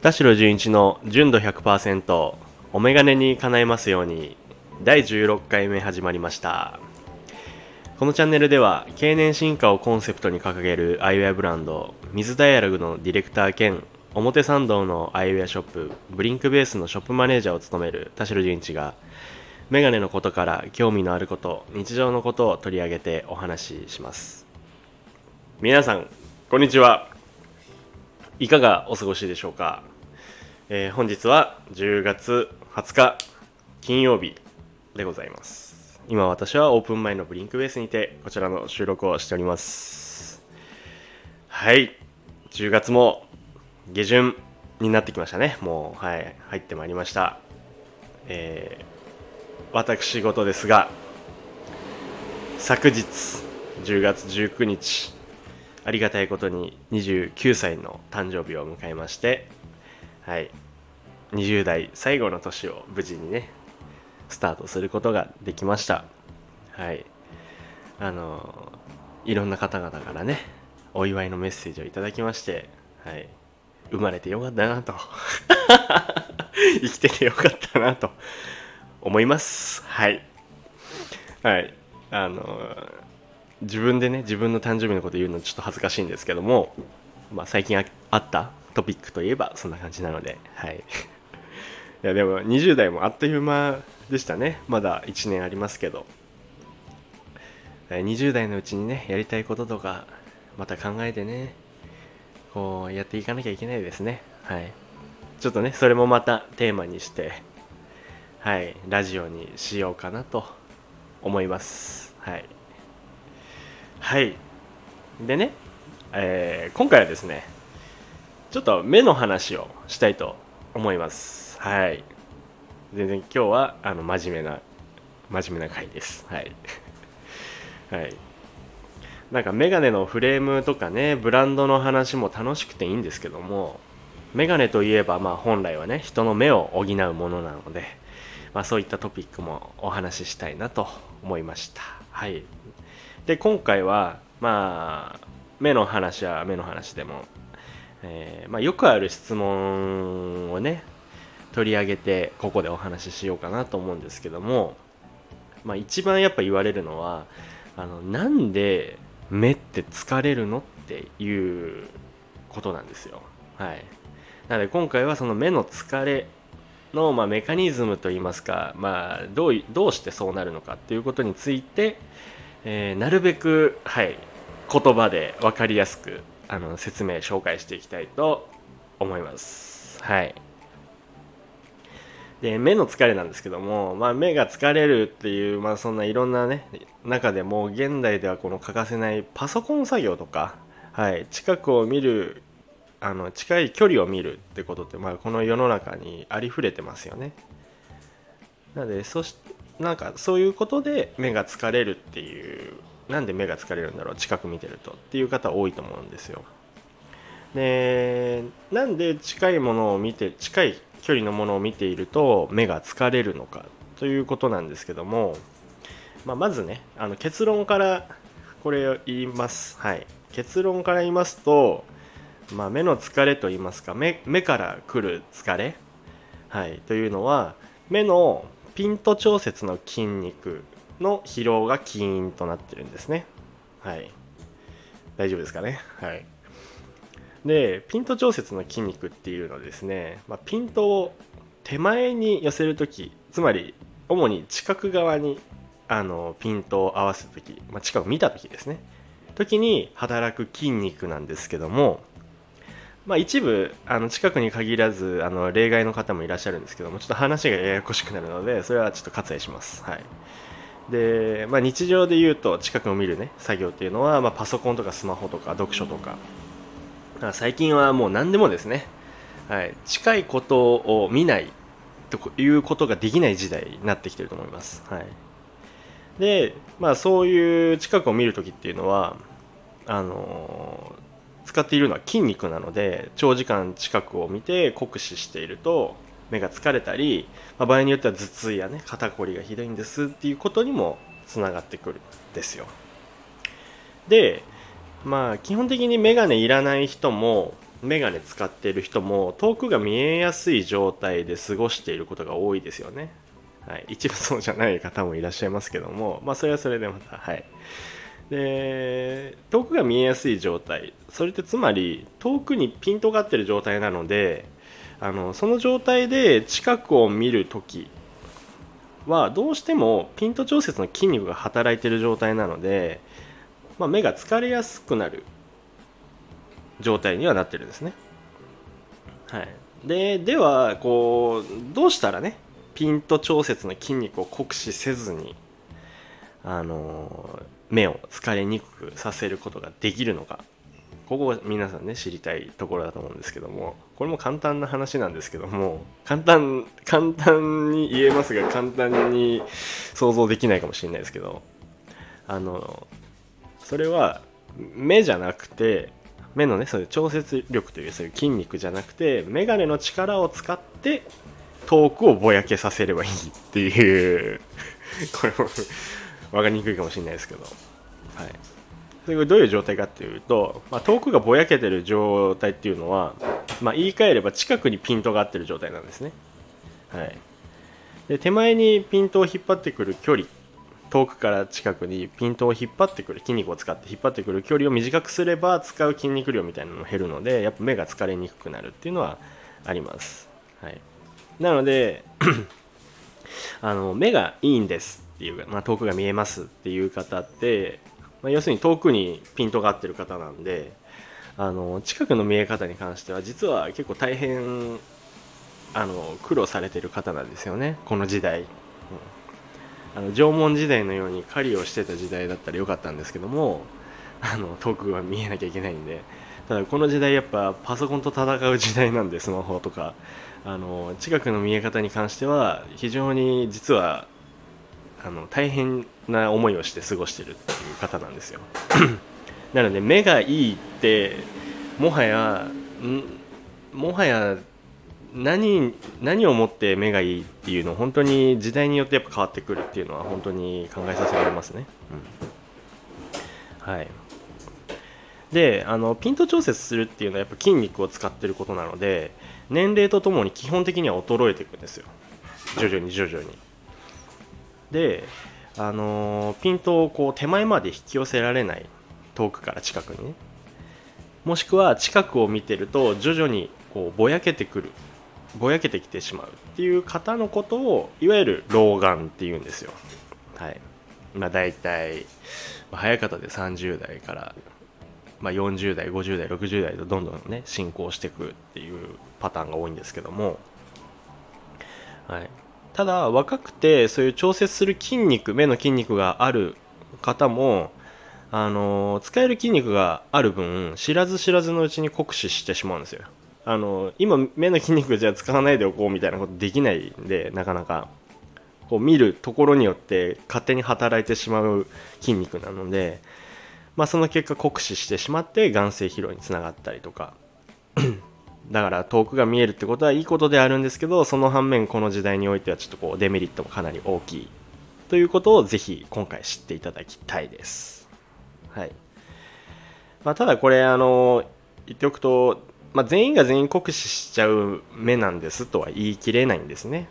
田代純一の純度100%お眼鏡に叶えますように第16回目始まりました。このチャンネルでは経年進化をコンセプトに掲げるアイウェアブランド水ダイアログのディレクター兼表参道のアイウェアショップブリンクベースのショップマネージャーを務める田代純一がメガネのことから興味のあること日常のことを取り上げてお話しします。皆さんこんにちは。いかがお過ごしでしょうか、えー本日は10月20日金曜日でございます。今私はオープン前のブリンクベースにてこちらの収録をしております。はい。10月も下旬になってきましたね。もうはい。入ってまいりました。えー私事ですが昨日10月19日ありがたいことに29歳の誕生日を迎えましてはい。20代最後の年を無事にねスタートすることができました。はい。あのいろんな方々からねお祝いのメッセージをいただきましてはい。生まれてよかったなと。生きててよかったなと思います。はい。はい。あの自分でね自分の誕生日のこと言うのちょっと恥ずかしいんですけども、まあ、最近ああったトピックといえばそんな感じなのではい。いやでも20代もあっという間でしたね。まだ1年ありますけど。20代のうちにねやりたいこととかまた考えてねこうやっていかなきゃいけないですね。はい。ちょっとねそれもまたテーマにしてはい。ラジオにしようかなと思います。はい。はい。でね、えー今回はですねちょっと目の話をしたいと思います。はい。全然今日はあの真面目な真面目な回です。はい。はい。なんかメガネのフレームとかねブランドの話も楽しくていいんですけどもメガネといえばまあ本来はね人の目を補うものなので、まあ、そういったトピックもお話ししたいなと思いました。はい。で今回はまあ目の話は目の話でも、えーまあ、よくある質問をね取り上げてここでお話ししようかなと思うんですけども、まあ、一番やっぱ言われるのはあのなんで目って疲れるのっていうことなんですよ。はい。なので今回はその目の疲れの、まあ、メカニズムといいますか、まあ、どうどうしてそうなるのかっていうことについて、えーなるべく、はい、言葉で分かりやすくあの説明紹介していきたいと思います。はい。で目の疲れなんですけども、まあ、目が疲れるっていう、まあ、そんないろんなね中でも現代ではこの欠かせないパソコン作業とか、はい、近くを見るあの近い距離を見るってことって、まあ、この世の中にありふれてますよね。なのでそしなんかそういうことで目が疲れるっていうなんで目が疲れるんだろう近く見てるとっていう方多いと思うんですよ。でなんで近いものを見て近い距離のものを見ていると目が疲れるのかということなんですけども、まあ、まずねあの結論からこれを言います。はい。結論から言いますと、まあ、目の疲れと言いますか目目から来る疲れ、はい、というのは目のピント調節の筋肉の疲労が起因となってるんですね。はい。大丈夫ですかね？はい。でピント調節の筋肉っていうのはですね、まあ、ピントを手前に寄せるときつまり主に近く側にあのピントを合わせるとき、まあ、近く見たときですね。時に働く筋肉なんですけども、まあ、一部あの近くに限らずあの例外の方もいらっしゃるんですけどもちょっと話がややこしくなるのでそれはちょっと割愛します。はい。で、まあ、日常で言うと近くを見るね作業っていうのは、まあ、パソコンとかスマホとか読書とか。最近はもう何でもですね、はい、近いことを見ないということができない時代になってきてると思います。はい、で、まあ、そういう近くを見るときっていうのはあの使っているのは筋肉なので長時間近くを見て酷使していると目が疲れたり、まあ、場合によっては頭痛やね肩こりがひどいんですっていうことにもつながってくるんですよ。でまあ基本的にメガネいらない人もメガネ使っている人も遠くが見えやすい状態で過ごしていることが多いですよね。はい、一部そうじゃない方もいらっしゃいますけども、まあ、それはそれでまた、はい、で遠くが見えやすい状態それってつまり遠くにピントが合ってる状態なのであのその状態で近くを見るときはどうしてもピント調節の筋肉が働いてる状態なので、まあ、目が疲れやすくなる状態にはなってるんですね。はい、でではこうどうしたらねピント調節の筋肉を酷使せずにあの目を疲れにくくさせることができるのかここは皆さんね知りたいところだと思うんですけどもこれも簡単な話なんですけども簡単簡単に言えますが簡単に想像できないかもしれないですけどあのそれは目じゃなくて目のねそういう調節力というそういう筋肉じゃなくて眼鏡の力を使って遠くをぼやけさせればいいっていう。これも分かりにくいかもしれないですけど、はい、どういう状態かっていうと、まあ、遠くがぼやけてる状態っていうのは、まあ、言い換えれば近くにピントが合ってる状態なんですね、はい、で手前にピントを引っ張ってくる距離遠くから近くにピントを引っ張ってくる筋肉を使って引っ張ってくる距離を短くすれば使う筋肉量みたいなのも減るのでやっぱ目が疲れにくくなるっていうのはあります、はい、なので あの目がいいんですっていう、まあ、遠くが見えますっていう方って、まあ、要するに遠くにピントが合ってる方なんであの近くの見え方に関しては実は結構大変あの苦労されてる方なんですよねこの時代、うん、あの縄文時代のように狩りをしてた時代だったらよかったんですけどもあの遠くは見えなきゃいけないんで。ただこの時代やっぱパソコンと戦う時代なんでスマホとか。あの近くの見え方に関しては非常に実はあの大変な思いをして過ごしてるっていう方なんですよ。なので目がいいってもはやもはや何何をもって目がいいっていうの本当に時代によってやっぱ変わってくるっていうのは本当に考えさせられますね、うん、はい。であのピント調節するっていうのはやっぱ筋肉を使ってることなので年齢とともに基本的には衰えていくんですよ。徐々に徐々にであのピントをこう手前まで引き寄せられない遠くから近くにね。もしくは近くを見てると徐々にこうぼやけてくる。ぼやけてきてしまうっていう方のことをいわゆる老眼っていうんですよ。はい。まあ大体、まあ、早い方で30代から、まあ、40代50代60代とどんどんね進行していくっていうパターンが多いんですけども。はい。ただ若くてそういう調節する筋肉目の筋肉がある方もあの使える筋肉がある分知らず知らずのうちに酷使してしまうんですよ。あの今目の筋肉じゃ使わないでおこうみたいなことできないんでなかなか。こう見るところによって勝手に働いてしまう筋肉なので、まあ、その結果酷使してしまって眼性疲労につながったりとか。だから遠くが見えるってことはいいことであるんですけどその反面この時代においてはちょっとこうデメリットもかなり大きいということをぜひ今回知っていただきたいです。はい。まあ、ただこれあの言っておくと、まあ、全員が全員酷使しちゃう目なんですとは言い切れないんですね。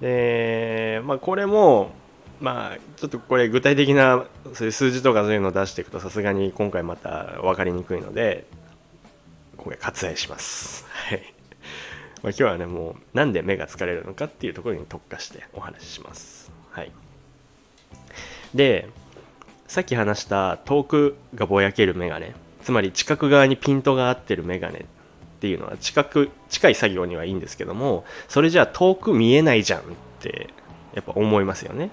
で、まあ、これもまあちょっとこれ具体的なそういう数字とかそういうのを出していくとさすがに今回また分かりにくいので今回割愛します。はい。まあ、今日はね、もうなんで目が疲れるのかっていうところに特化してお話しします。はい。で、さっき話した遠くがぼやけるメガネ、つまり近く側にピントが合ってるメガネっていうのは近く、近い作業にはいいんですけども、それじゃあ遠く見えないじゃんってやっぱ思いますよね。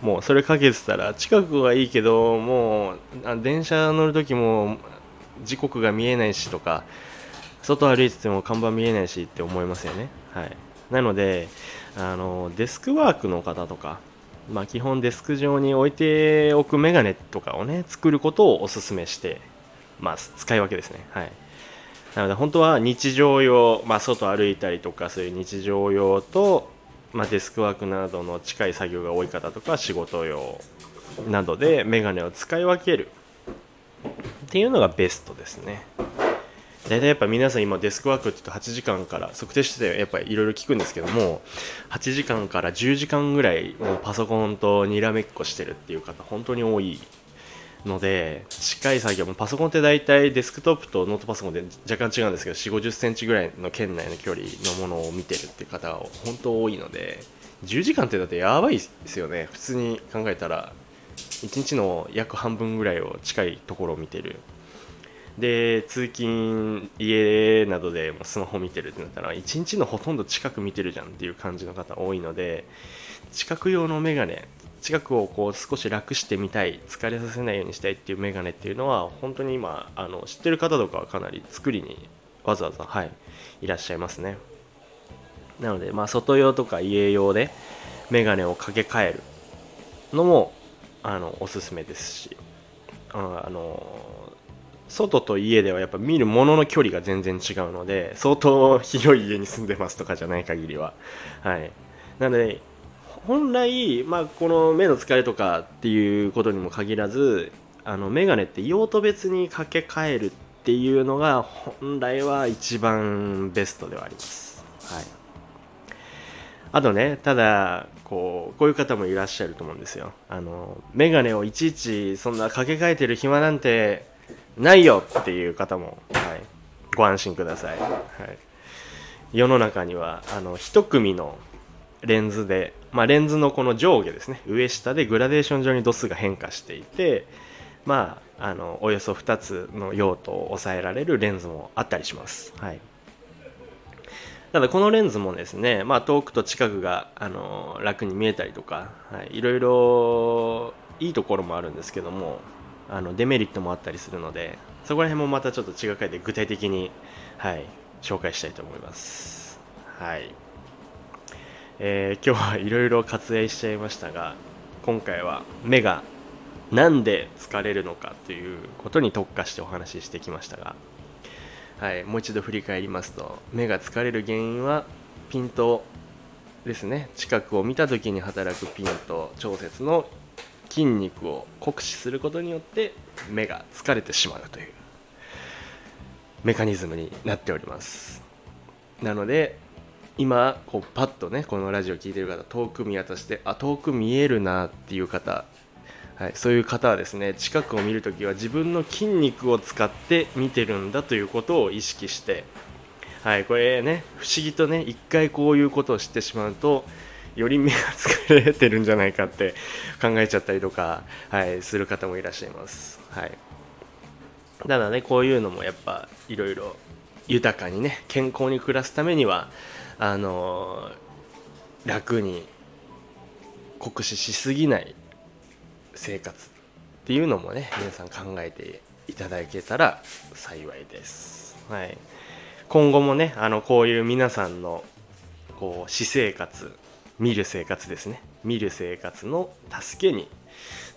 もうそれかけてたら近くはいいけどもう電車乗る時も時刻が見えないしとか外歩いてても看板見えないしって思いますよね。はい。なのであのデスクワークの方とかまあ基本デスク上に置いておくメガネとかをね作ることをおすすめしてます。使い分けですね。はい。なので本当は日常用、まあ、外歩いたりとかそういう日常用と、まあ、デスクワークなどの近い作業が多い方とか仕事用などでメガネを使い分けるっていうのがベストですね。大体やっぱ皆さん今デスクワークって言うと8時間から測定しててやっぱりいろいろ聞くんですけども8時間から10時間ぐらいもうパソコンとにらめっこしてるっていう方本当に多いので近い作業もパソコンって大体デスクトップとノートパソコンで若干違うんですけど4 5 0センチぐらいの圏内の距離のものを見てるっていう方が本当多いので10時間ってだってやばいですよね。普通に考えたら。1日の約半分ぐらいを近いところを見てる。で通勤家などでもスマホ見てるってなったら1日のほとんど近く見てるじゃんっていう感じの方多いので近く用のメガネ近くをこう少し楽してみたい疲れさせないようにしたいっていうメガネっていうのは本当に今あの知ってる方とかはかなり作りにわざわざはいいらっしゃいますね。なのでまあ外用とか家用でメガネを掛け替えるのもあのおすすめですし。ああの外と家ではやっぱ見るものの距離が全然違うので相当広い家に住んでますとかじゃない限りは。はい。なので本来、まあ、この目の疲れとかっていうことにも限らずあのメガネって用途別に掛け替えるっていうのが本来は一番ベストではあります。はい。あとねただこうこういう方もいらっしゃると思うんですよ。あのメガネをいちいちそんな掛け替えてる暇なんてないよっていう方も、はい、ご安心ください、はい、世の中にはあの1組のレンズで、まあ、レンズのこの上下ですね。上下でグラデーション上に度数が変化していてまああのおよそ2つの用途を抑えられるレンズもあったりします、はい、ただこのレンズもですね、まあ、遠くと近くがあの楽に見えたりとか、はい、いろいろいいところもあるんですけどもあのデメリットもあったりするのでそこら辺もまたちょっと違う回で具体的に、はい、紹介したいと思います。はい。えー、今日はいろいろ割愛しちゃいましたが今回は目がなんで疲れるのかということに特化してお話ししてきましたが、はい、もう一度振り返りますと目が疲れる原因はピントですね。近くを見た時に働くピント調節の筋肉を酷使することによって目が疲れてしまうというメカニズムになっております。なので今こうパッとねこのラジオ聴いてる方遠く見渡してあ遠く見えるなっていう方、はい、そういう方はですね近くを見るときは自分の筋肉を使って見てるんだということを意識してはいこれね不思議とね一回こういうことを知ってしまうとより目が疲れてるんじゃないかって考えちゃったりとか、はい、する方もいらっしゃいます。はい、ただねこういうのもやっぱいろいろ豊かにね健康に暮らすためにはあのー、楽に酷使しすぎない生活っていうのもね皆さん考えていただけたら幸いです。はい、今後もねあのこういう皆さんのこう私生活見る生活ですね。見る生活の助けに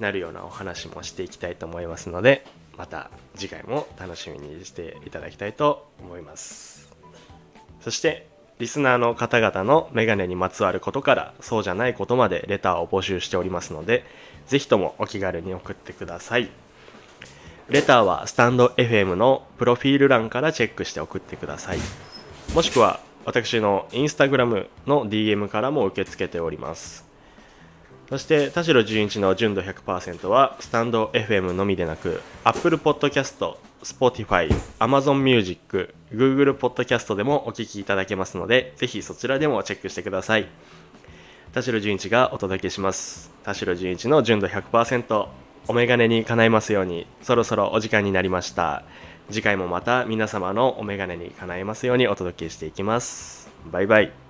なるようなお話もしていきたいと思いますのでまた次回も楽しみにしていただきたいと思います。そしてリスナーの方々のメガネにまつわることからそうじゃないことまでレターを募集しておりますのでぜひともお気軽に送ってください。レターはスタンド FM のプロフィール欄からチェックして送ってください。もしくは私のインスタグラムの DM からも受け付けております。そして田代純一の純度100%はスタンド FM のみでなく Apple Podcast、Spotify、Amazon Music、Google Podcast でもお聴きいただけますのでぜひそちらでもチェックしてください田代純一がお届けします田代純一の純度100%お眼鏡に叶えますようにそろそろお時間になりました次回もまた皆様のお眼鏡に叶えますようにお届けしていきます。バイバイ。